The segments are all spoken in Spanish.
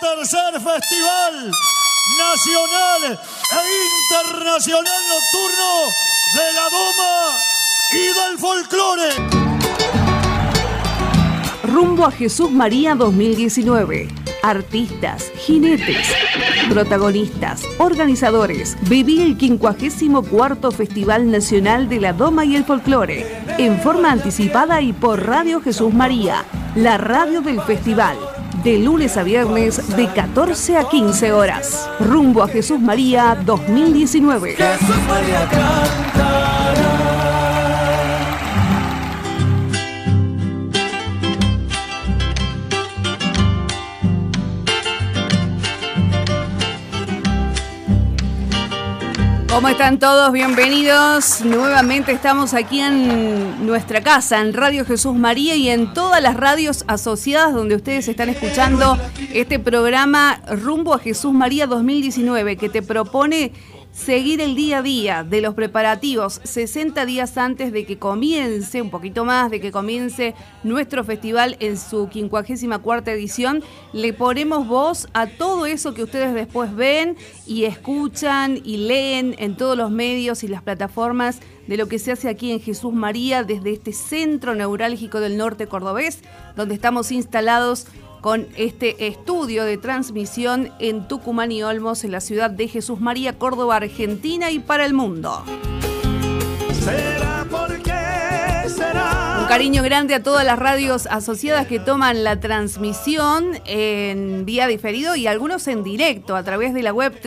tercer Festival Nacional e Internacional Nocturno de la Doma y del Folclore. Rumbo a Jesús María 2019. Artistas, jinetes, protagonistas, organizadores. Viví el 54 Festival Nacional de la Doma y el Folclore. En forma anticipada y por Radio Jesús María, la radio del festival de lunes a viernes de 14 a 15 horas. Rumbo a Jesús María 2019. Jesús María ¿Cómo están todos? Bienvenidos. Nuevamente estamos aquí en nuestra casa, en Radio Jesús María y en todas las radios asociadas donde ustedes están escuchando este programa Rumbo a Jesús María 2019 que te propone seguir el día a día de los preparativos 60 días antes de que comience, un poquito más, de que comience nuestro festival en su 54 edición, le ponemos voz a todo eso que ustedes después ven y escuchan y leen en todos los medios y las plataformas de lo que se hace aquí en Jesús María desde este centro neurálgico del norte cordobés, donde estamos instalados con este estudio de transmisión en Tucumán y Olmos, en la ciudad de Jesús María, Córdoba, Argentina y para el mundo. Un cariño grande a todas las radios asociadas que toman la transmisión en vía diferido y algunos en directo a través de la web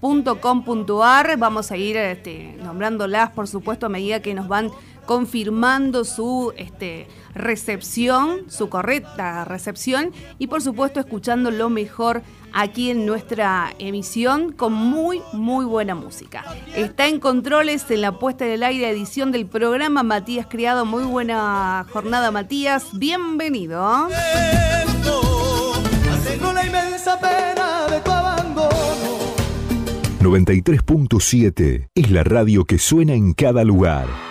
www.radiojesusmaría.com.ar. Vamos a ir este, nombrándolas, por supuesto, a medida que nos van confirmando su este, recepción, su correcta recepción y por supuesto escuchando lo mejor aquí en nuestra emisión con muy muy buena música. Está en controles en la puesta del aire edición del programa Matías Criado. Muy buena jornada Matías, bienvenido. 93.7 es la radio que suena en cada lugar.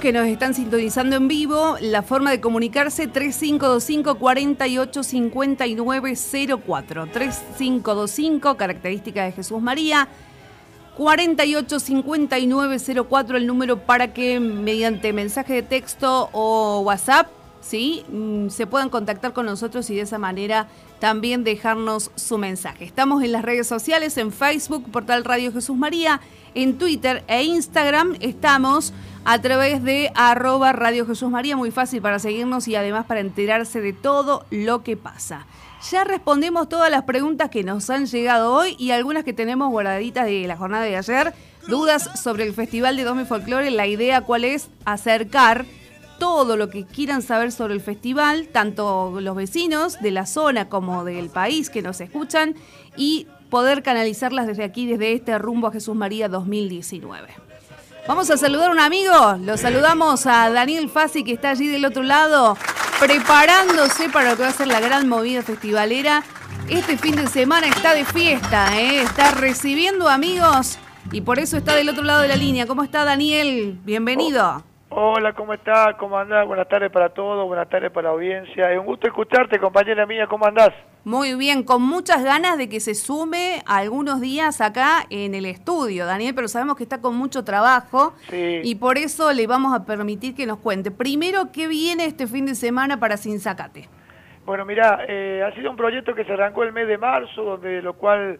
Que nos están sintonizando en vivo, la forma de comunicarse 3525 485904 3525, característica de Jesús María. 485904 el número para que mediante mensaje de texto o WhatsApp ¿sí? Mm, se puedan contactar con nosotros y de esa manera también dejarnos su mensaje. Estamos en las redes sociales, en Facebook, Portal Radio Jesús María, en Twitter e Instagram estamos a través de arroba Radio Jesús María, muy fácil para seguirnos y además para enterarse de todo lo que pasa. Ya respondemos todas las preguntas que nos han llegado hoy y algunas que tenemos guardaditas de la jornada de ayer. Dudas sobre el Festival de Domi Folklore, la idea cuál es acercar todo lo que quieran saber sobre el festival, tanto los vecinos de la zona como del país que nos escuchan, y poder canalizarlas desde aquí, desde este rumbo a Jesús María 2019. Vamos a saludar a un amigo, lo saludamos a Daniel Fassi que está allí del otro lado, preparándose para lo que va a ser la gran movida festivalera. Este fin de semana está de fiesta, ¿eh? está recibiendo amigos y por eso está del otro lado de la línea. ¿Cómo está Daniel? Bienvenido. Hola, ¿cómo estás? ¿Cómo andás? Buenas tardes para todos, buenas tardes para la audiencia. Es un gusto escucharte, compañera mía, ¿cómo andás? Muy bien, con muchas ganas de que se sume algunos días acá en el estudio, Daniel, pero sabemos que está con mucho trabajo y por eso le vamos a permitir que nos cuente. Primero, ¿qué viene este fin de semana para Sinzacate? Bueno, mira, eh, ha sido un proyecto que se arrancó el mes de marzo, donde lo cual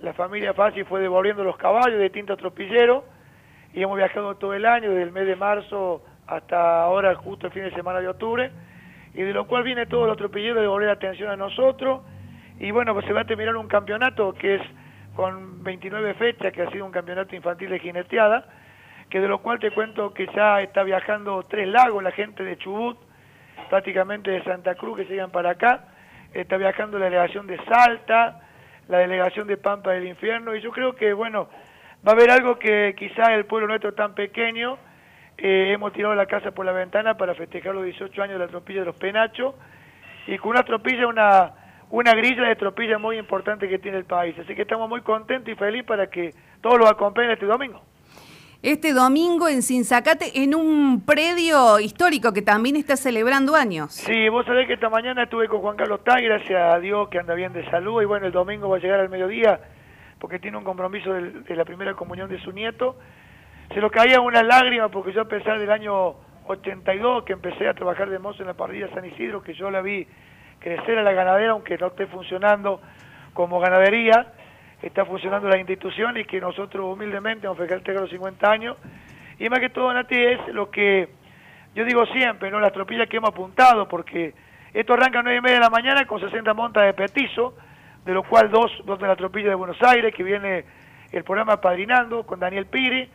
la familia Fácil fue devolviendo los caballos de tinta tropillero y hemos viajado todo el año, desde el mes de marzo hasta ahora, justo el fin de semana de octubre, y de lo cual viene todo el atropellero de volver atención a nosotros, y bueno, pues se va a terminar un campeonato que es con 29 fechas, que ha sido un campeonato infantil de jineteada, que de lo cual te cuento que ya está viajando tres lagos la gente de Chubut, prácticamente de Santa Cruz que llegan para acá, está viajando la delegación de Salta, la delegación de Pampa del Infierno, y yo creo que, bueno, va a haber algo que quizá el pueblo nuestro tan pequeño, eh, hemos tirado la casa por la ventana para festejar los 18 años de la tropilla de los penachos, y con una tropilla, una, una grilla de tropilla muy importante que tiene el país. Así que estamos muy contentos y felices para que todos los acompañen este domingo. Este domingo en Sinzacate, en un predio histórico que también está celebrando años. Sí, vos sabés que esta mañana estuve con Juan Carlos Tay, gracias a Dios que anda bien de salud, y bueno, el domingo va a llegar al mediodía porque tiene un compromiso de, la primera comunión de su nieto. Se lo caía una lágrima porque yo a pesar del año 82 que empecé a trabajar de mozo en la parrilla San Isidro, que yo la vi crecer a la ganadera, aunque no esté funcionando como ganadería, está funcionando la institución y que nosotros humildemente vamos a festejar los 50 años. Y más que todo, Nati, es lo que yo digo siempre, ¿no? Las tropillas que hemos apuntado, porque esto arranca a 9 y media de la mañana con 60 montas de petizo, de lo cual dos, dos de la tropilla de Buenos Aires, que viene el programa Padrinando con Daniel Piri,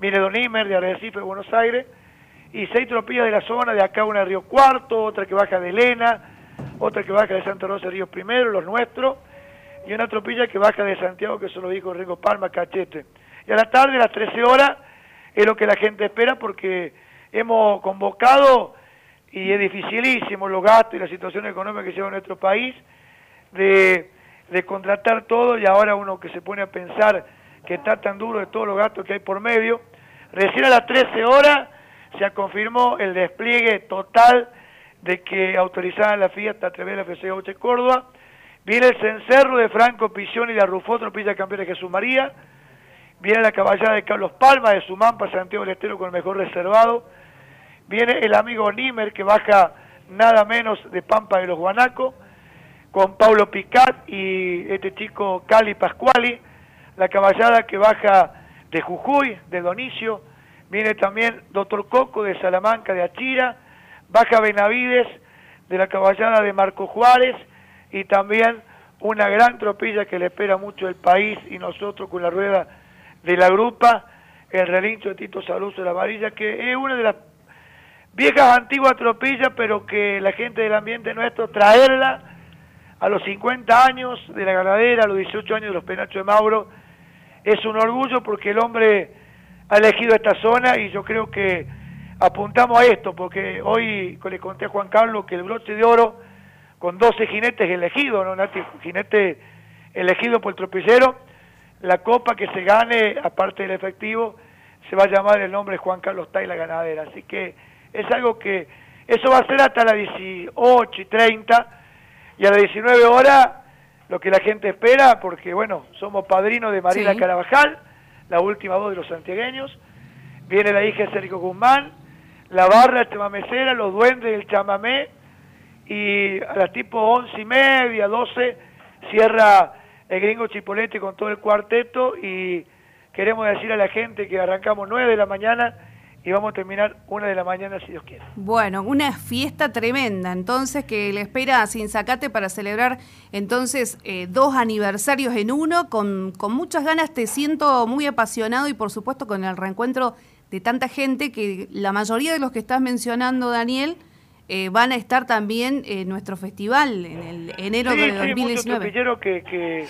viene Don Imer de Arrecife Buenos Aires, y seis tropillas de la zona, de acá una de Río Cuarto, otra que baja de Elena, otra que baja de Santa Rosa Río Primero, los nuestros, y una tropilla que baja de Santiago, que son los hijos Rico Palma, Cachete. Y a la tarde, a las 13 horas, es lo que la gente espera porque hemos convocado, y es dificilísimo los gastos y la situación económica que lleva nuestro país, de contratar todo y ahora uno que se pone a pensar que está tan duro de todos los gastos que hay por medio. Recién a las 13 horas se confirmó el despliegue total de que autorizaban la fiesta a través de la FC 8 Córdoba. Viene el cencerro de Franco Pisión y de Rufó, tropilla campeón de Jesús María. Viene la caballada de Carlos Palma de Sumampa, Santiago del Estero con el mejor reservado. Viene el amigo Nimer que baja nada menos de Pampa de los Guanacos con Paulo Picat y este chico Cali Pascuali, la caballada que baja de Jujuy, de Donicio, viene también Doctor Coco de Salamanca, de Achira, baja Benavides de la caballada de Marco Juárez y también una gran tropilla que le espera mucho el país y nosotros con la rueda de la grupa, el relincho de Tito Saluso de la Varilla, que es una de las viejas antiguas tropillas, pero que la gente del ambiente nuestro traerla a los 50 años de la ganadera, a los 18 años de los penachos de Mauro, es un orgullo porque el hombre ha elegido esta zona y yo creo que apuntamos a esto, porque hoy le conté a Juan Carlos que el broche de oro con 12 jinetes elegidos, ¿no, Nati? Jinete elegido por el tropillero, la copa que se gane, aparte del efectivo, se va a llamar el nombre Juan Carlos Tai la ganadera. Así que es algo que, eso va a ser hasta las 18 y 30 y a las 19 horas lo que la gente espera, porque bueno, somos padrinos de Marila Carabajal, la última voz de los santiagueños, viene la hija de Sergio Guzmán, la barra chamamecera, los duendes del chamamé, y a las tipo once y media, 12, cierra el gringo Chipolete con todo el cuarteto y queremos decir a la gente que arrancamos 9 de la mañana y vamos a terminar una de la mañana si Dios quiere. Bueno, una fiesta tremenda, entonces que le espera sin sacate para celebrar entonces eh, dos aniversarios en uno, con, con muchas ganas, te siento muy apasionado y por supuesto con el reencuentro de tanta gente que la mayoría de los que estás mencionando, Daniel, eh, van a estar también en nuestro festival en el enero de 2019. Sí, muchos que, que,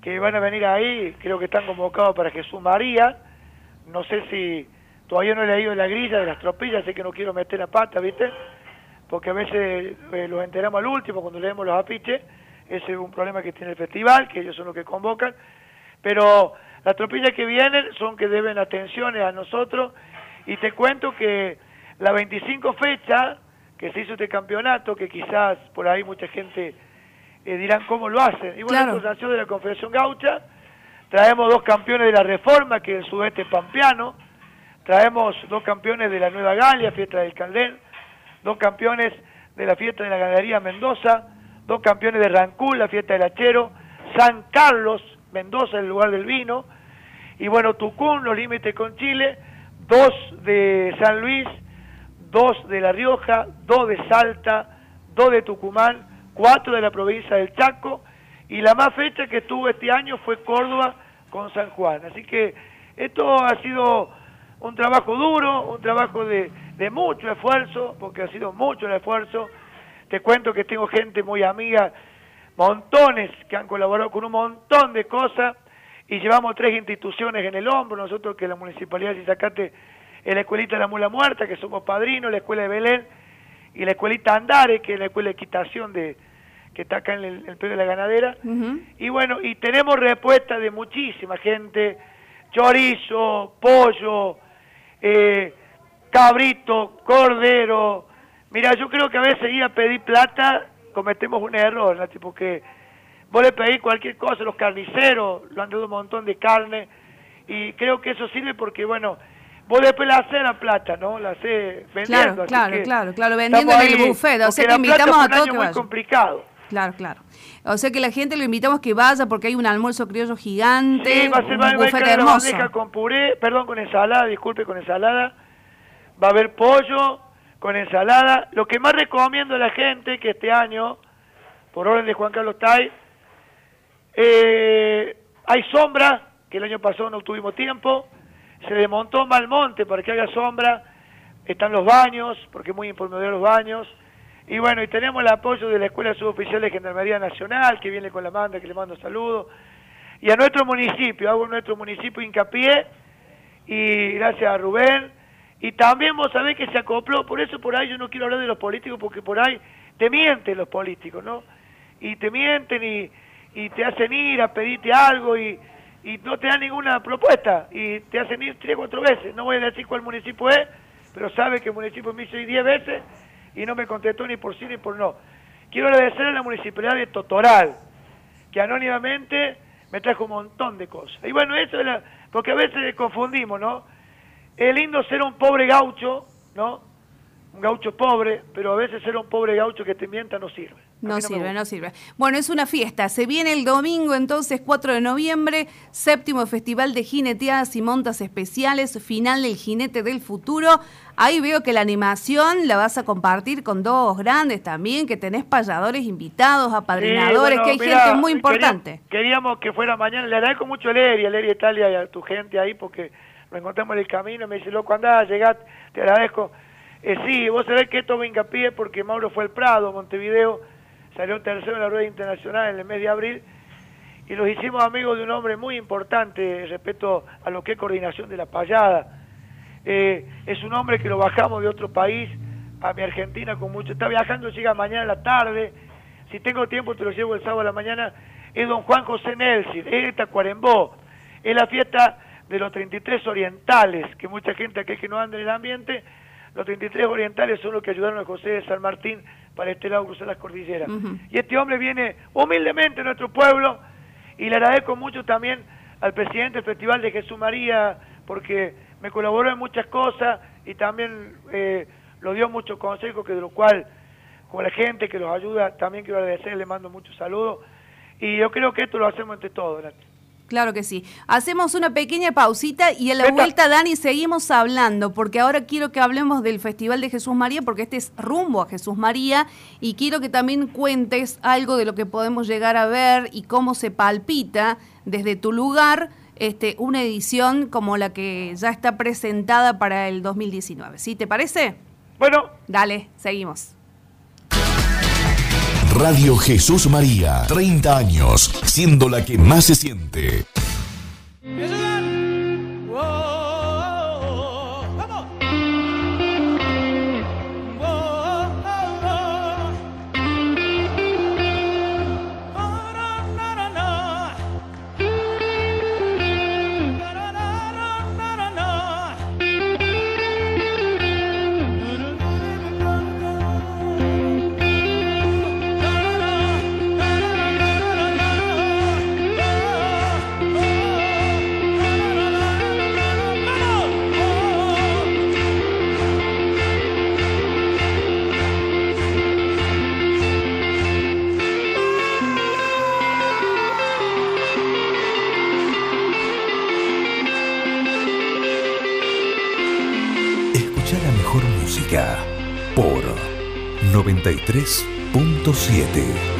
que van a venir ahí, creo que están convocados para Jesús María, no sé si Todavía no he leído la grilla de las tropillas, sé que no quiero meter la pata, ¿viste? Porque a veces eh, los enteramos al último cuando leemos los apiches. Ese es un problema que tiene el festival, que ellos son los que convocan. Pero las tropillas que vienen son que deben atenciones a nosotros. Y te cuento que la 25 fecha que se hizo este campeonato, que quizás por ahí mucha gente eh, dirán cómo lo hacen. Y bueno, claro. de la Confederación Gaucha. Traemos dos campeones de la Reforma, que es el sudeste pampeano Traemos dos campeones de la Nueva Galia, fiesta del Caldén, dos campeones de la fiesta de la Ganadería Mendoza, dos campeones de Rancul, la fiesta del Hachero, San Carlos, Mendoza, el lugar del vino, y bueno, Tucún, los límites con Chile, dos de San Luis, dos de La Rioja, dos de Salta, dos de Tucumán, cuatro de la provincia del Chaco, y la más fecha que tuvo este año fue Córdoba con San Juan. Así que esto ha sido un trabajo duro, un trabajo de, mucho esfuerzo, porque ha sido mucho el esfuerzo. Te cuento que tengo gente muy amiga, montones que han colaborado con un montón de cosas y llevamos tres instituciones en el hombro, nosotros que la Municipalidad de Zacate es la Escuelita de la Mula Muerta, que somos padrinos, la Escuela de Belén y la Escuelita Andares, que es la Escuela de Equitación de, que está acá en el, el de la Ganadera. Y bueno, y tenemos respuesta de muchísima gente, chorizo, pollo, eh, cabrito, cordero. Mira, yo creo que a veces ir a pedir plata cometemos un error, ¿no? porque vos le pedís cualquier cosa, los carniceros lo han dado un montón de carne y creo que eso sirve porque, bueno, vos después la haces la plata, ¿no? La haces vendiendo. Claro, claro, claro, claro, vendiendo en el buffet, o sea que invitamos a todos que muy complicado. Claro, claro. O sea que la gente lo invitamos que vaya porque hay un almuerzo criollo gigante. Sí, va a ser, un va, hermoso. con puré, perdón, con ensalada, disculpe, con ensalada. Va a haber pollo con ensalada. Lo que más recomiendo a la gente que este año, por orden de Juan Carlos Tai, eh, hay sombra, que el año pasado no tuvimos tiempo. Se desmontó Malmonte para que haya sombra. Están los baños, porque es muy importante los baños y bueno, y tenemos el apoyo de la Escuela Suboficial de Gendarmería Nacional, que viene con la manda, que le mando saludos. Y a nuestro municipio, hago nuestro municipio hincapié, y gracias a Rubén. Y también vos sabés que se acopló, por eso por ahí yo no quiero hablar de los políticos, porque por ahí te mienten los políticos, ¿no? Y te mienten y, y te hacen ir a pedirte algo y, y no te dan ninguna propuesta y te hacen ir tres o cuatro veces. No voy a decir cuál municipio es, pero sabe que el municipio me hizo ir diez veces y no me contestó ni por sí ni por no. Quiero agradecer a la Municipalidad de Totoral, que anónimamente me trajo un montón de cosas. Y bueno, eso es la, porque a veces confundimos, ¿no? Es lindo ser un pobre gaucho, ¿no? Un gaucho pobre, pero a veces ser un pobre gaucho que te mienta no sirve. No, sirve, no sirve. Bueno, es una fiesta. Se viene el domingo, entonces, 4 de noviembre, séptimo Festival de Jineteadas y Montas Especiales, final del Jinete del Futuro. Ahí veo que la animación la vas a compartir con dos grandes también, que tenés payadores invitados, apadrinadores, que hay gente muy importante. Queríamos, que fuera mañana. Le agradezco mucho a Leri, a Leri Italia y a tu gente ahí, porque lo encontramos en el camino. Me dice, loco, andá, llegá, te agradezco. Eh, sí, vos sabés que esto me hincapié porque Mauro fue al Prado, Montevideo salió tercero en la rueda internacional en el mes de abril y los hicimos amigos de un hombre muy importante respecto a lo que es coordinación de la payada. Eh, es un hombre que lo bajamos de otro país a mi Argentina con mucho. Está viajando, llega mañana a la tarde. Si tengo tiempo, te lo llevo el sábado a la mañana. Es don Juan José Nelson, es Tacuarembó. Es la fiesta de los 33 orientales, que mucha gente aquí que no anda en el ambiente, los 33 orientales son los que ayudaron a José de San Martín para este lado cruzar las cordilleras. Y este hombre viene humildemente a nuestro pueblo y le agradezco mucho también al presidente del Festival de Jesús María porque me colaboró en muchas cosas y también eh, lo dio muchos consejos que de lo cual con la gente que los ayuda también quiero agradecer, le mando muchos saludos y yo creo que esto lo hacemos entre todos. Claro que sí. Hacemos una pequeña pausita y a la vuelta, Dani, seguimos hablando, porque ahora quiero que hablemos del Festival de Jesús María, porque este es rumbo a Jesús María, y quiero que también cuentes algo de lo que podemos llegar a ver y cómo se palpita desde tu lugar este, una edición como la que ya está presentada para el 2019. ¿Sí te parece? Bueno. Dale, seguimos. Radio Jesús María, 30 años, siendo la que más se siente. 93.7.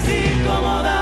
así como da.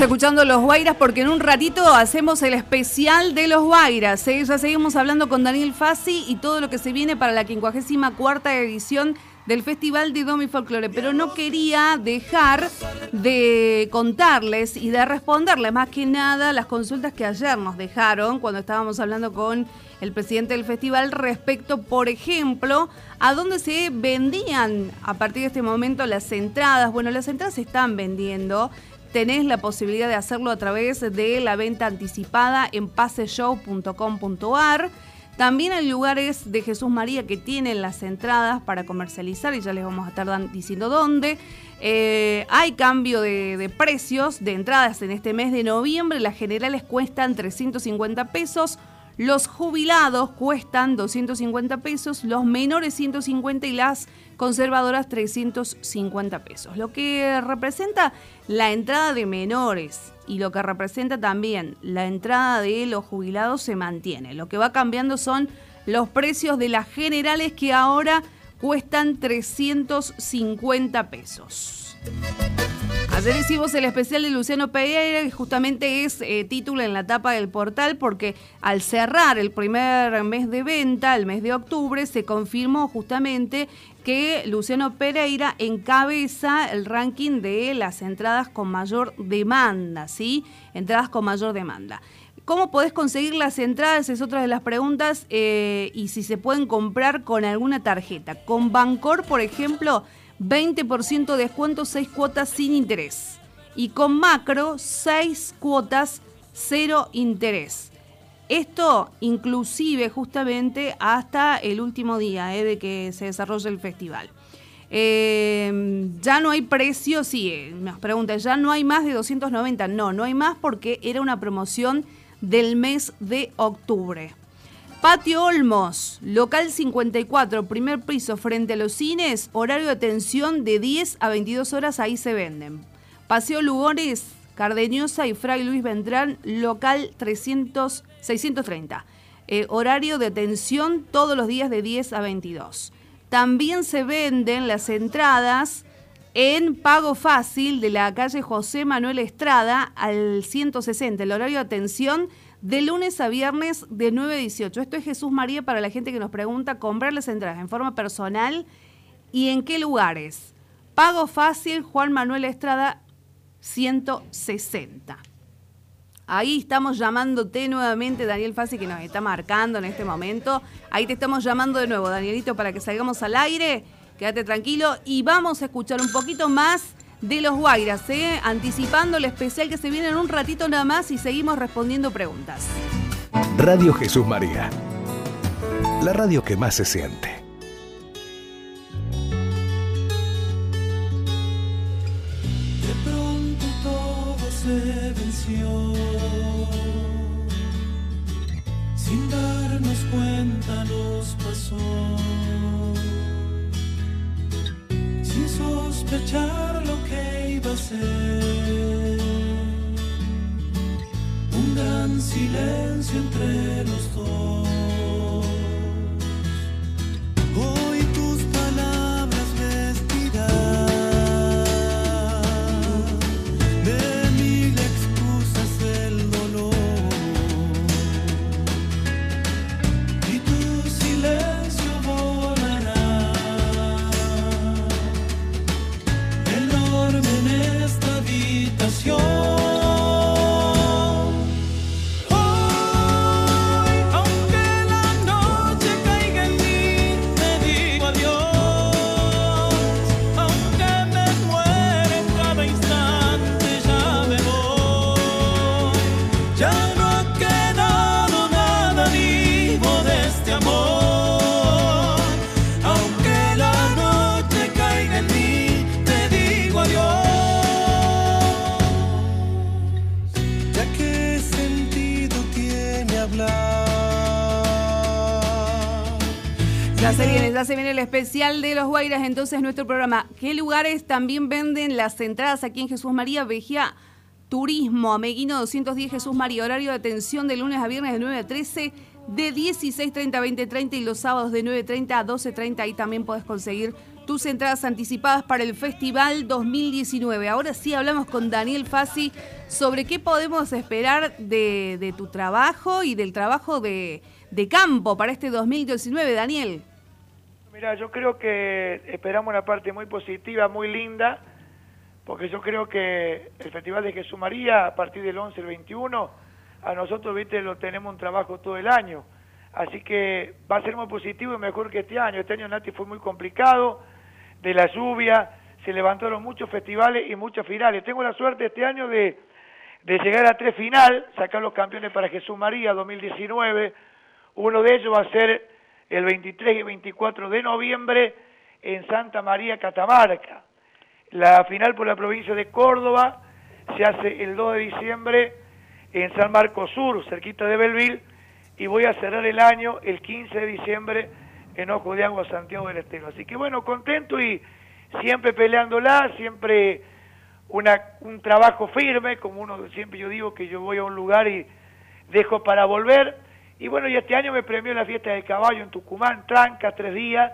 Escuchando los Guairas porque en un ratito hacemos el especial de los Guairas. ¿eh? Ya seguimos hablando con Daniel Fassi y todo lo que se viene para la 54 edición del Festival de Domi Folklore, pero no quería dejar de contarles y de responderles más que nada las consultas que ayer nos dejaron cuando estábamos hablando con el presidente del festival respecto, por ejemplo, a dónde se vendían a partir de este momento las entradas. Bueno, las entradas se están vendiendo tenés la posibilidad de hacerlo a través de la venta anticipada en paseshow.com.ar. También hay lugares de Jesús María que tienen las entradas para comercializar y ya les vamos a estar diciendo dónde. Eh, hay cambio de, de, precios de entradas en este mes de noviembre. Las generales cuestan 350 pesos. Los jubilados cuestan 250 pesos, los menores 150 y las conservadoras 350 pesos. Lo que representa la entrada de menores y lo que representa también la entrada de los jubilados se mantiene. Lo que va cambiando son los precios de las generales que ahora cuestan 350 pesos. Ayer hicimos el especial de Luciano Pereira, que justamente es eh, título en la tapa del portal, porque al cerrar el primer mes de venta, el mes de octubre, se confirmó justamente que Luciano Pereira encabeza el ranking de las entradas con mayor demanda, ¿sí? Entradas con mayor demanda. ¿Cómo podés conseguir las entradas? Es otra de las preguntas. Eh, y si se pueden comprar con alguna tarjeta. Con Bancor, por ejemplo, 20% de descuento, 6 cuotas sin interés. Y con macro, 6 cuotas, cero interés. Esto inclusive justamente hasta el último día eh, de que se desarrolle el festival. Eh, ya no hay precio, sí, eh, nos preguntan, ¿ya no hay más de 290? No, no hay más porque era una promoción del mes de octubre. Patio Olmos, local 54, primer piso frente a los cines, horario de atención de 10 a 22 horas, ahí se venden. Paseo Lugones, Cardeñosa y Fray Luis Vendrán, local 300, 630. Eh, horario de atención todos los días de 10 a 22. También se venden las entradas en pago fácil de la calle José Manuel Estrada al 160. El horario de atención de lunes a viernes de 9 a 18. Esto es Jesús María para la gente que nos pregunta comprar las entradas en forma personal y en qué lugares. Pago fácil, Juan Manuel Estrada, 160. Ahí estamos llamándote nuevamente, Daniel Fassi, que nos está marcando en este momento. Ahí te estamos llamando de nuevo, Danielito, para que salgamos al aire. Quédate tranquilo y vamos a escuchar un poquito más de los Guairas, ¿eh? anticipando el especial que se viene en un ratito nada más y seguimos respondiendo preguntas. Radio Jesús María, la radio que más se siente. De pronto todo se venció, cuenta nos pasó sin sospechar lo que iba a ser. Un gran silencio entre los dos. Especial de los Guairas, entonces nuestro programa. ¿Qué lugares también venden las entradas aquí en Jesús María? Vejía Turismo, Ameguino 210 Jesús María, horario de atención de lunes a viernes de 9 a 13, de 16.30 a 20.30 y los sábados de 9.30 a 12.30. Ahí también puedes conseguir tus entradas anticipadas para el Festival 2019. Ahora sí hablamos con Daniel Fassi sobre qué podemos esperar de, tu trabajo y del trabajo de campo para este 2019. Daniel. Mira, yo creo que esperamos una parte muy positiva, muy linda, porque yo creo que el Festival de Jesús María, a partir del 11 al 21, a nosotros, viste, lo tenemos un trabajo todo el año. Así que va a ser muy positivo y mejor que este año. Este año Nati fue muy complicado, de la lluvia, se levantaron muchos festivales y muchos finales. Tengo la suerte este año de, de llegar a tres final, sacar los campeones para Jesús María 2019. Uno de ellos va a ser el 23 y 24 de noviembre en Santa María Catamarca. La final por la provincia de Córdoba se hace el 2 de diciembre en San Marcos Sur, cerquita de Belville, y voy a cerrar el año el 15 de diciembre en Ojo de Agua, Santiago del Estero. Así que bueno, contento y siempre peleándola, siempre una, un trabajo firme, como uno siempre yo digo que yo voy a un lugar y dejo para volver. Y bueno, y este año me premió la fiesta del caballo en Tucumán, tranca, tres días,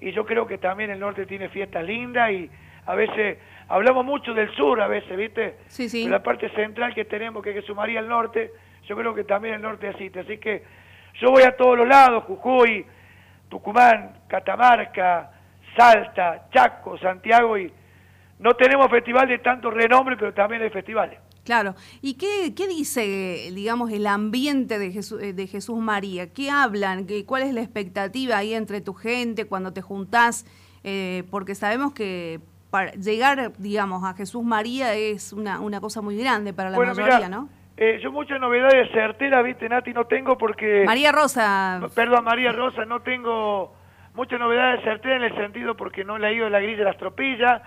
y yo creo que también el norte tiene fiestas lindas y a veces hablamos mucho del sur, a veces, ¿viste? Sí, sí. De la parte central que tenemos, que, que sumaría el norte, yo creo que también el norte asiste. Así que yo voy a todos los lados, Jujuy, Tucumán, Catamarca, Salta, Chaco, Santiago, y no tenemos festival de tanto renombre, pero también hay festivales. Claro. ¿Y qué, qué dice, digamos, el ambiente de Jesús, eh, de Jesús María? ¿Qué hablan? ¿Qué, ¿Cuál es la expectativa ahí entre tu gente cuando te juntás? Eh, porque sabemos que para llegar, digamos, a Jesús María es una, una cosa muy grande para la Bueno, mayoría, mirá, ¿no? eh, yo muchas novedades certeras, viste, Nati, no tengo porque... María Rosa, Perdón, María Rosa, no tengo muchas novedades certeras en el sentido porque no he leído la grilla de las tropillas,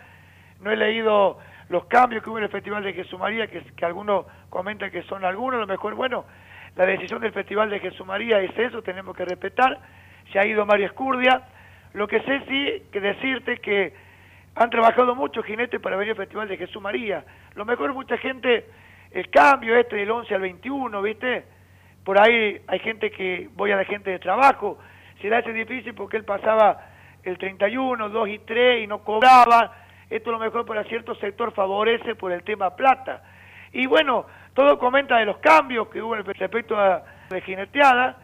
no he leído los cambios que hubo en el Festival de Jesús María, que, algunos comentan que son algunos, a lo mejor, bueno, la decisión del Festival de Jesús María es eso, tenemos que respetar, se ha ido María Escurdia, lo que sé sí que decirte que han trabajado muchos jinetes para venir al Festival de Jesús María, lo mejor mucha gente, el cambio este del 11 al 21, ¿viste? Por ahí hay gente que, voy a la gente de trabajo, se le hace difícil porque él pasaba el 31, 2 y 3 y no cobraba, esto a lo mejor para cierto sector favorece por el tema plata. Y bueno, todo comenta de los cambios que hubo respecto a la jineteada.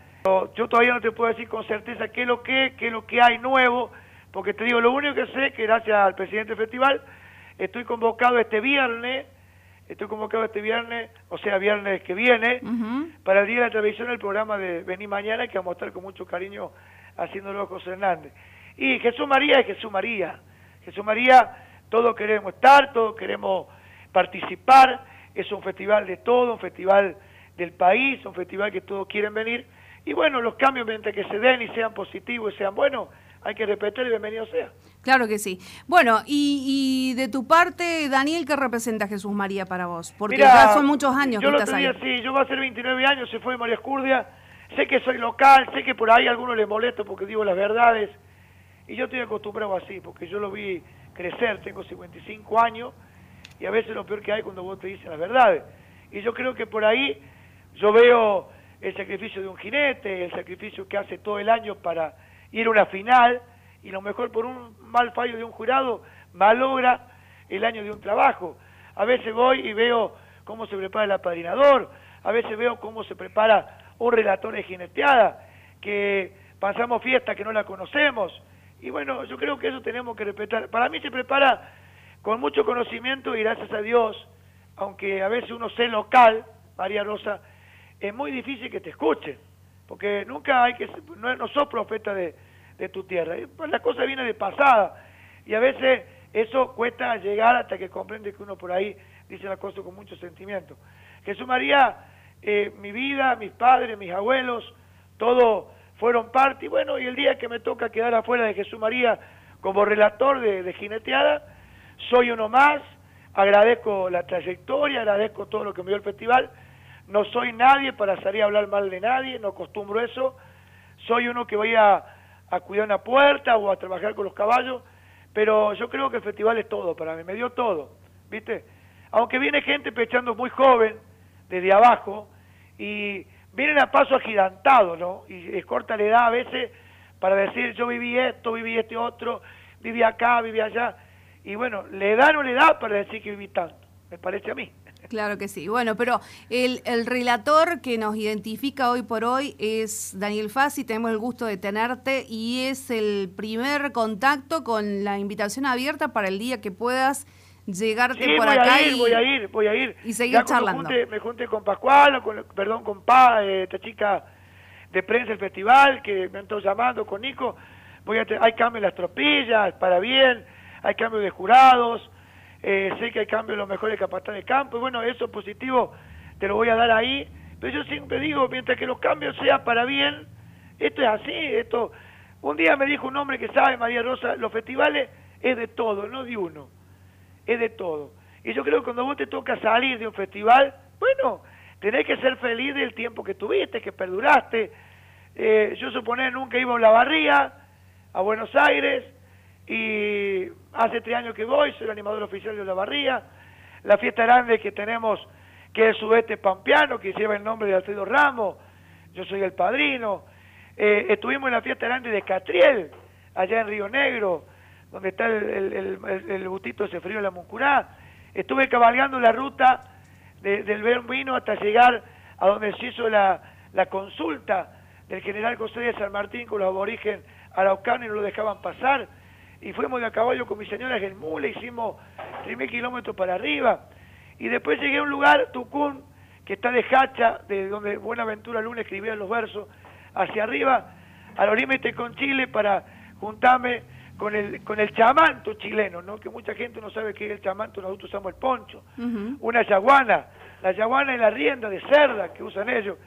Yo todavía no te puedo decir con certeza qué es lo que, qué es lo que hay nuevo, porque te digo, lo único que sé que gracias al presidente del festival estoy convocado este viernes, estoy convocado este viernes, o sea, viernes que viene, para el día de la televisión el programa de Vení Mañana, que vamos a estar con mucho cariño haciéndolo José Hernández. Y Jesús María es Jesús María. Jesús María, todos queremos estar, todos queremos participar, es un festival de todo, un festival del país, un festival que todos quieren venir. Y bueno, los cambios mientras que se den y sean positivos y sean buenos, hay que respetar y bienvenido sea. Claro que sí. Bueno, y, y de tu parte, Daniel, ¿qué representa Jesús María para vos? Porque ya son muchos años yo que el estás otro ahí. sí, yo va a ser 29 años, se fue María Escurdia, sé que soy local, sé que por ahí a algunos les molesto porque digo las verdades, y yo estoy acostumbrado así, porque yo lo vi crecer, tengo 55 años, y a veces lo peor que hay cuando vos te dicen las verdades. Y yo creo que por ahí yo veo el sacrificio de un jinete, el sacrificio que hace todo el año para ir a una final, y lo mejor por un mal fallo de un jurado malogra el año de un trabajo. A veces voy y veo cómo se prepara el apadrinador, a veces veo cómo se prepara un relator de jineteada, que pasamos fiesta que no la conocemos. Y bueno, yo creo que eso tenemos que respetar. Para mí se prepara con mucho conocimiento y gracias a Dios, aunque a veces uno sea local, María Rosa, es muy difícil que te escuchen, porque nunca hay que, no, no sos profeta de, de tu tierra. Pues, la cosa viene de pasada y a veces eso cuesta llegar hasta que comprende que uno por ahí dice la cosa con mucho sentimiento. Jesús María, eh, mi vida, mis padres, mis abuelos, todos fueron parte y bueno, y el día que me toca quedar afuera de Jesús María como relator de, de jineteada, soy uno más, agradezco la trayectoria, agradezco todo lo que me dio el festival, no soy nadie para salir a hablar mal de nadie, no acostumbro eso, soy uno que voy a, a cuidar una puerta o a trabajar con los caballos, pero yo creo que el festival es todo para mí, me dio todo, ¿viste? Aunque viene gente pechando muy joven, desde abajo, y vienen a paso agigantado, ¿no? Y es corta la edad a veces para decir yo viví esto, viví este otro, viví acá, viví allá, y bueno, le da o no le da para decir que viví tanto, me parece a mí. Claro que sí. Bueno, pero el, el, relator que nos identifica hoy por hoy es Daniel Fassi, tenemos el gusto de tenerte y es el primer contacto con la invitación abierta para el día que puedas llegarte por voy acá a ir, y voy a ir, voy a ir. Y seguir Ya charlando. junte- me junté con Pascual, con, perdón, con Pa, eh, esta chica de prensa del festival, que me han estado llamando, con Nico. Voy a hay cambio en las tropillas, para bien, hay cambio de jurados, eh, sé que hay cambio en los mejores capataz de campo, y bueno, eso positivo te lo voy a dar ahí. Pero yo siempre digo, mientras que los cambios sean para bien, esto es así, esto... Un día me dijo un hombre que sabe, María Rosa, los festivales es de todo, no de uno es de todo. Y yo creo que cuando vos te toca salir de un festival, bueno, tenés que ser feliz del tiempo que tuviste, que perduraste. Eh, yo suponer nunca iba a la barría, a Buenos Aires, y hace tres años que voy, soy el animador oficial de la barría. La fiesta grande que tenemos, que es el sudeste pampeano, que lleva el nombre de Alfredo Ramos, yo soy el padrino. Eh, estuvimos en la fiesta grande de Catriel, allá en Río Negro, donde está el, el, el, el- butito ese frío de la Muncurá. Estuve cabalgando la ruta de- del Buen Vino hasta llegar a donde se hizo la, la consulta del general José de San Martín con los aborígenes araucanos y no lo dejaban pasar. Y fuimos de a caballo con mis señoras en mula, hicimos 3.000 kilómetros para arriba. Y después llegué a un lugar, Tucún, que está de Hacha, de donde Buenaventura Luna escribía los versos, hacia arriba, al límite con Chile para juntarme con el, con el chamanto chileno, ¿no? que mucha gente no sabe qué es el chamanto, nosotros usamos el poncho, una yaguana, la yaguana es la rienda de cerda que usan ellos.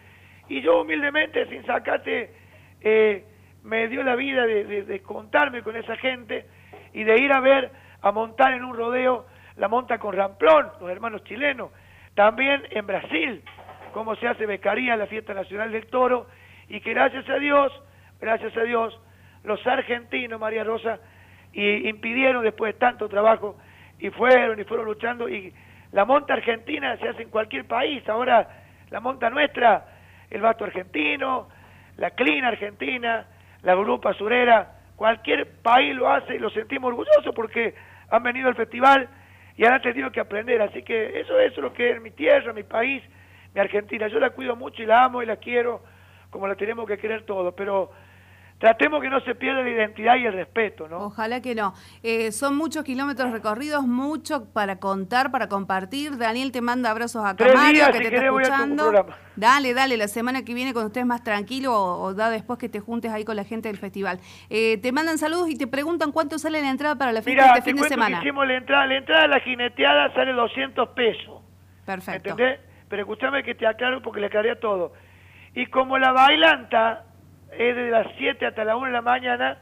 Y yo humildemente, sin sacate, eh, me dio la vida de, de- de contarme con esa gente y de ir a ver, a montar en un rodeo la monta con Ramplón, los hermanos chilenos. También en Brasil, cómo se hace becaría la fiesta nacional del toro, y que gracias a Dios, gracias a Dios, los argentinos, María Rosa, y impidieron después de tanto trabajo, y fueron y fueron luchando, y la monta argentina se hace en cualquier país, ahora la monta nuestra, el vasto argentino, la clina argentina, la grupa surera, cualquier país lo hace y lo sentimos orgullosos porque han venido al festival y han tenido que aprender, así que eso, eso es lo que es mi tierra, mi país, mi Argentina, yo la cuido mucho y la amo y la quiero como la tenemos que querer todos, pero tratemos que no se pierda la identidad y el respeto, ¿no? Ojalá que no. Eh, son muchos kilómetros recorridos, mucho para contar, para compartir. Daniel te manda abrazos a Tres Mario, días, que si te está escuchando. Dale, dale, la semana que viene cuando estés más tranquilo o, o da después que te juntes ahí con la gente del festival. Eh, te mandan saludos y te preguntan cuánto sale la entrada para la fiesta de este te fin de semana. que hicimos la entrada, la entrada de la jineteada sale 200 pesos. Perfecto. ¿Entendés? Pero escúchame que te aclaro porque le aclaré todo. Y como la bailanta es de las 7 hasta la 1 de la mañana,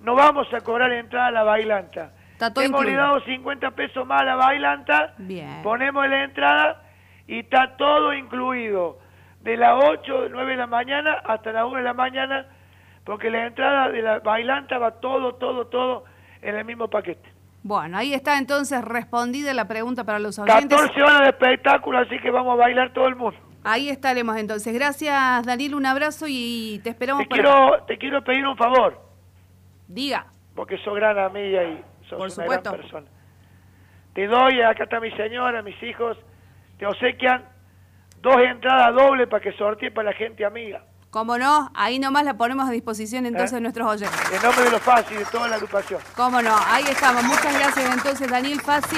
no vamos a cobrar entrada a la bailanta. Está todo Hemos incluido. le dado 50 pesos más a la bailanta, Bien. ponemos la entrada y está todo incluido. De las 8, 9 de la mañana hasta la 1 de la mañana, porque la entrada de la bailanta va todo, todo, todo en el mismo paquete. Bueno, ahí está entonces respondida la pregunta para los oyentes. 14 horas de espectáculo, así que vamos a bailar todo el mundo. Ahí estaremos entonces. Gracias, Daniel, un abrazo y te esperamos Te por acá. quiero, te quiero pedir un favor, Diga. porque sos gran amiga y sos Por una supuesto. gran persona. Te doy, acá está mi señora, mis hijos, te obsequian dos entradas dobles para que sortee para la gente amiga. Cómo no, ahí nomás la ponemos a disposición entonces ¿Eh? de nuestros oyentes. En nombre de los fáciles de toda la agrupación. Cómo no, ahí estamos. Muchas gracias entonces Daniel Fassi,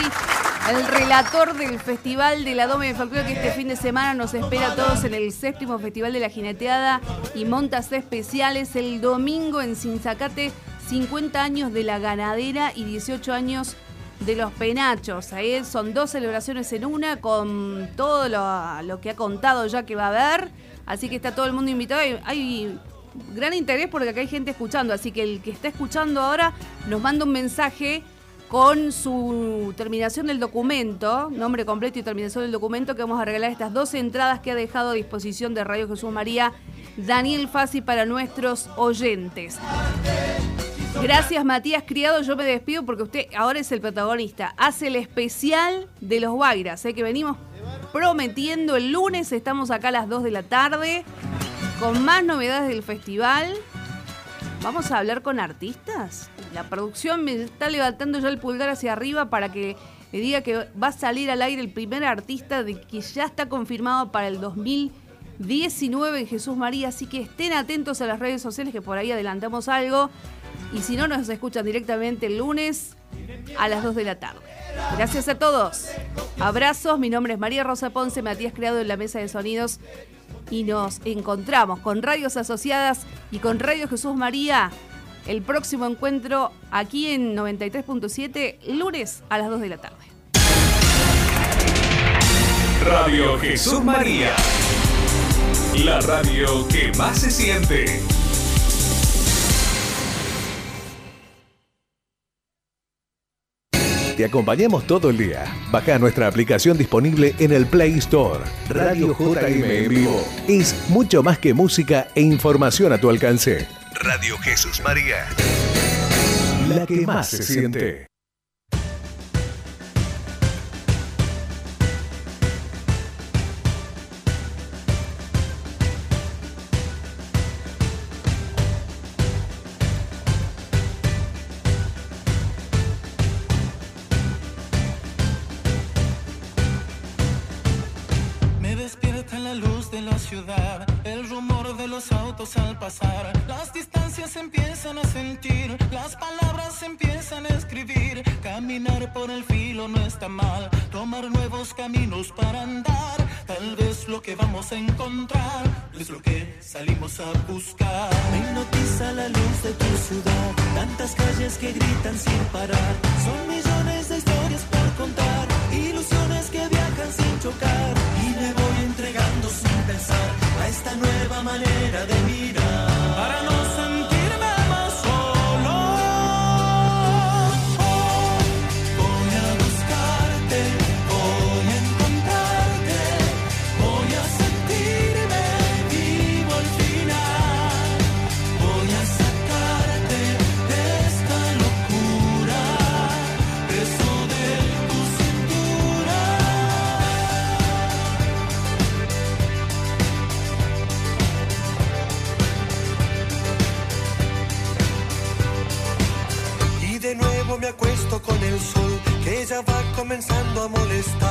el relator del Festival de la Doma el Folclore que este fin de semana nos espera a todos en el séptimo Festival de la Jineteada y Montas Especiales el domingo en Sinzacate, 50 años de la ganadera y 18 años de los penachos. Ahí son dos celebraciones en una con todo lo, lo que ha contado ya que va a haber. Así que está todo el mundo invitado. Hay, hay gran interés porque acá hay gente escuchando. Así que el que está escuchando ahora nos manda un mensaje con su terminación del documento, nombre completo y terminación del documento, que vamos a regalar estas dos entradas que ha dejado a disposición de Radio Jesús María Daniel Fassi para nuestros oyentes. Gracias Matías Criado, yo me despido porque usted ahora es el protagonista. Hace el especial de los Guairas, sé que venimos prometiendo el lunes, estamos acá a las 2 de la tarde con más novedades del festival. Vamos a hablar con artistas. La producción me está levantando ya el pulgar hacia arriba para que me diga que va a salir al aire el primer artista de que ya está confirmado para el 2019 en Jesús María, así que estén atentos a las redes sociales que por ahí adelantamos algo. Y si no, nos escuchan directamente el lunes a las 2 de la tarde. Gracias a todos. Abrazos, mi nombre es María Rosa Ponce, Matías Creado en la Mesa de Sonidos. Y nos encontramos con Radios Asociadas y con Radio Jesús María el próximo encuentro aquí en 93.7, lunes a las 2 de la tarde. Radio Jesús María. La radio que más se siente. Te acompañamos todo el día. Baja nuestra aplicación disponible en el Play Store. Radio JM en vivo. Es mucho más que música e información a tu alcance. Radio Jesús María. La que más se siente. Encontrar es lo que salimos a buscar. Me hipnotiza la luz de tu ciudad, tantas calles que gritan sin parar. Ya va comenzando a molestar.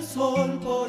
al sol.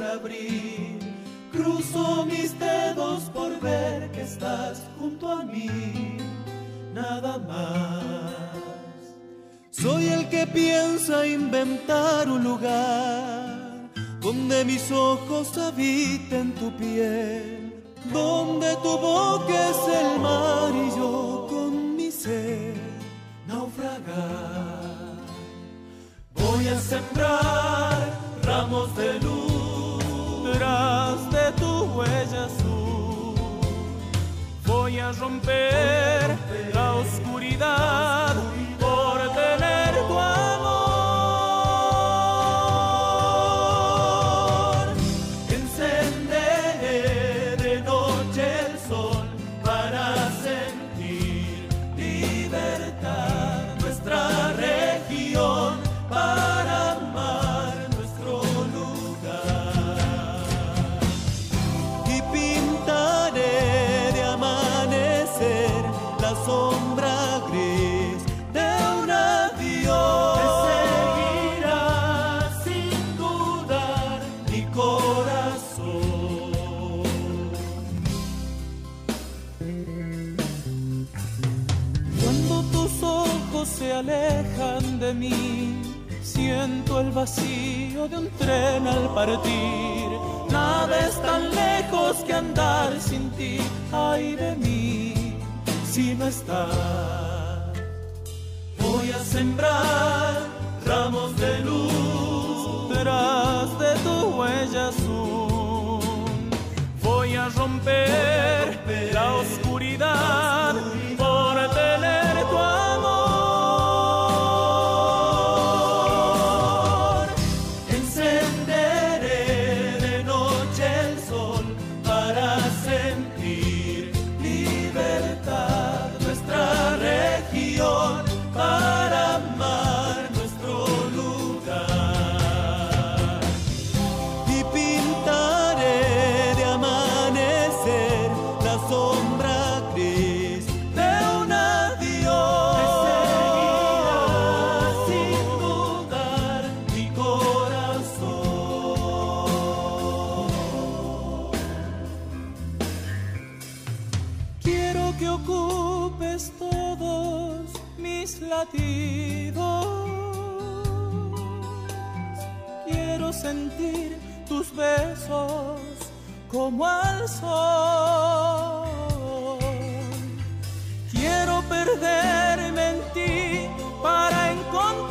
que ocupes todos mis latidos. Quiero sentir tus besos como al sol. Quiero perderme en ti para encontrar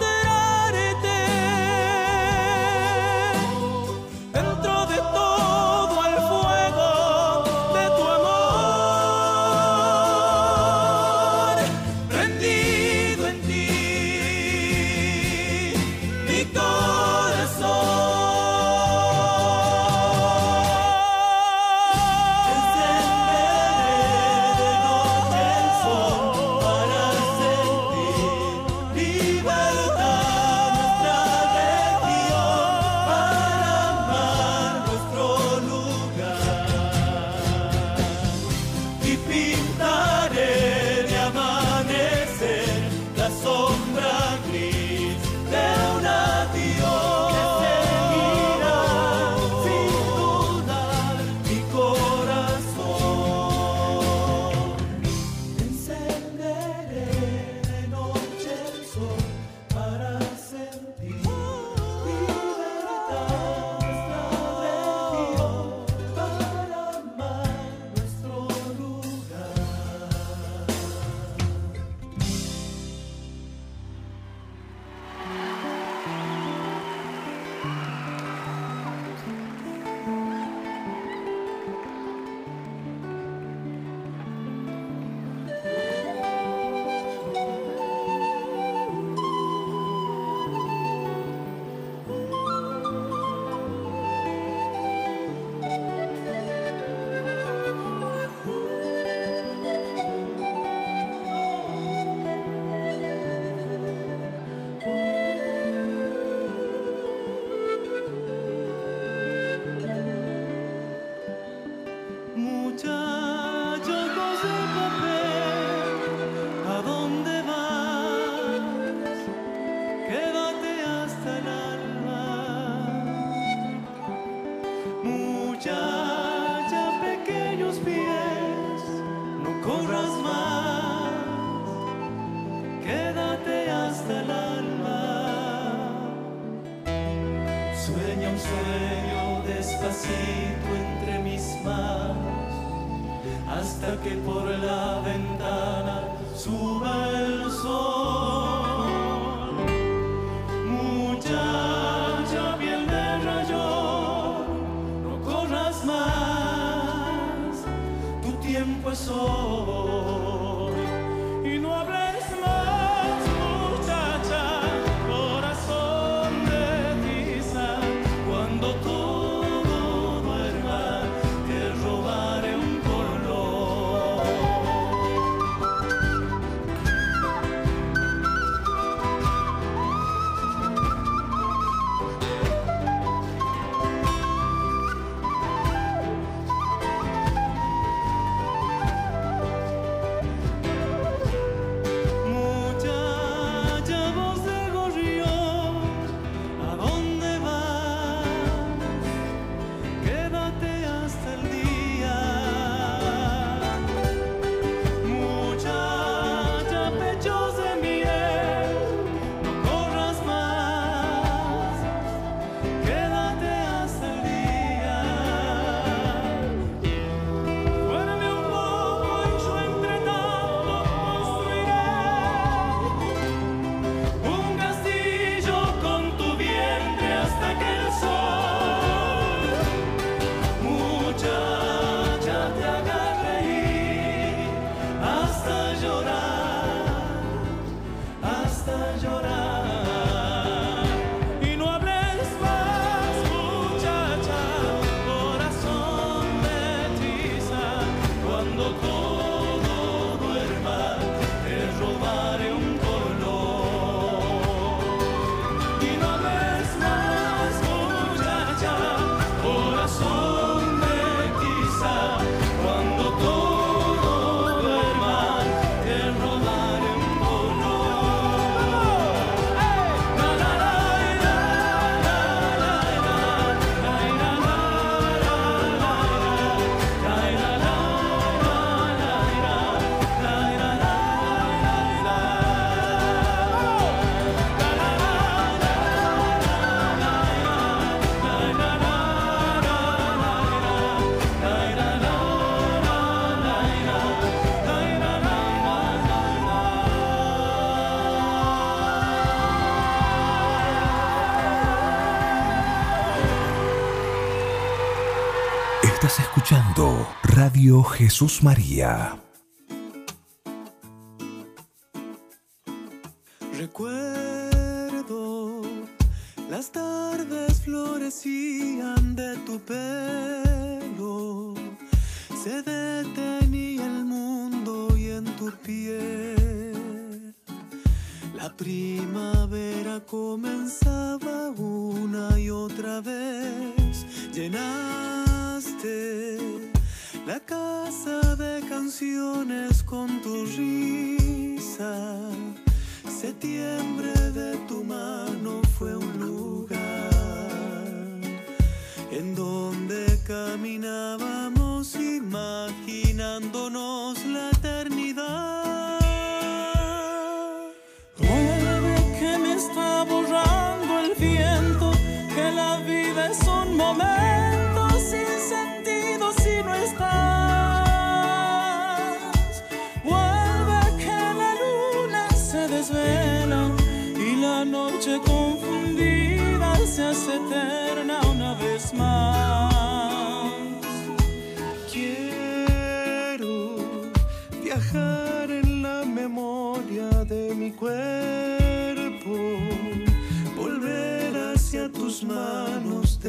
Radio Jesús María. Recuerdo las tardes florecían de tu pelo, se detenía el mundo y en tu piel. La primavera comenzaba una y otra vez llenar la casa de canciones con tu risa. Septiembre de tu mano fue un lugar en donde caminábamos imaginándonos la eternidad. Una vez que me está borrando el viento, que la vida es un momento.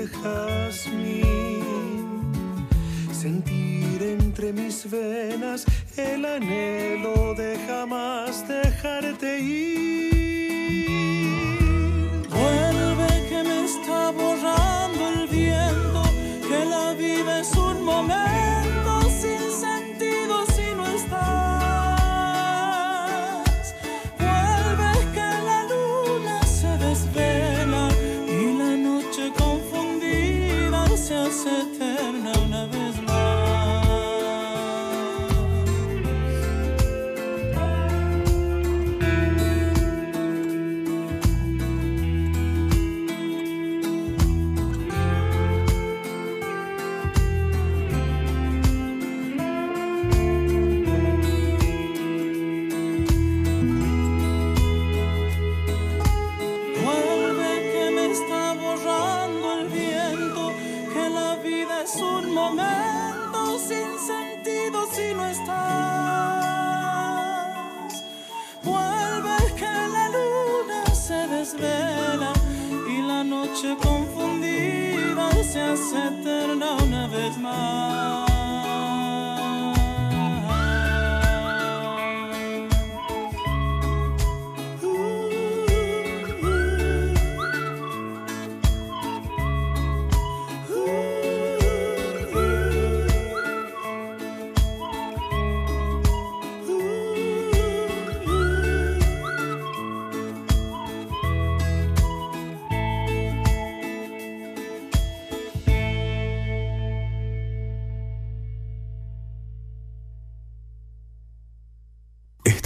de jazmín, sentir entre mis venas el anhelo de jamás dejarte ir. Vuelve que me está borrando el viento, que la vida es un momento.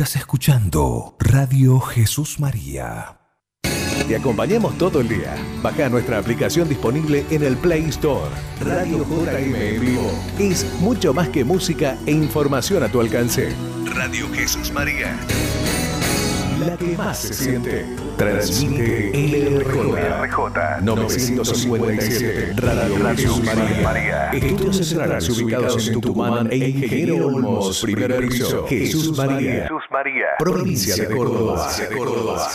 Estás escuchando Radio Jesús María. Te acompañamos todo el día. Baja nuestra aplicación disponible en el Play Store. Radio JM en vivo. Es mucho más que música e información a tu alcance. Radio Jesús María. La que más se siente. Transmite LRJ 957 Radio Jesús María. Estudios centrales ubicados en Tucumán e Ingeniero Olmos, primer piso. Jesús María. Provincia de Córdoba.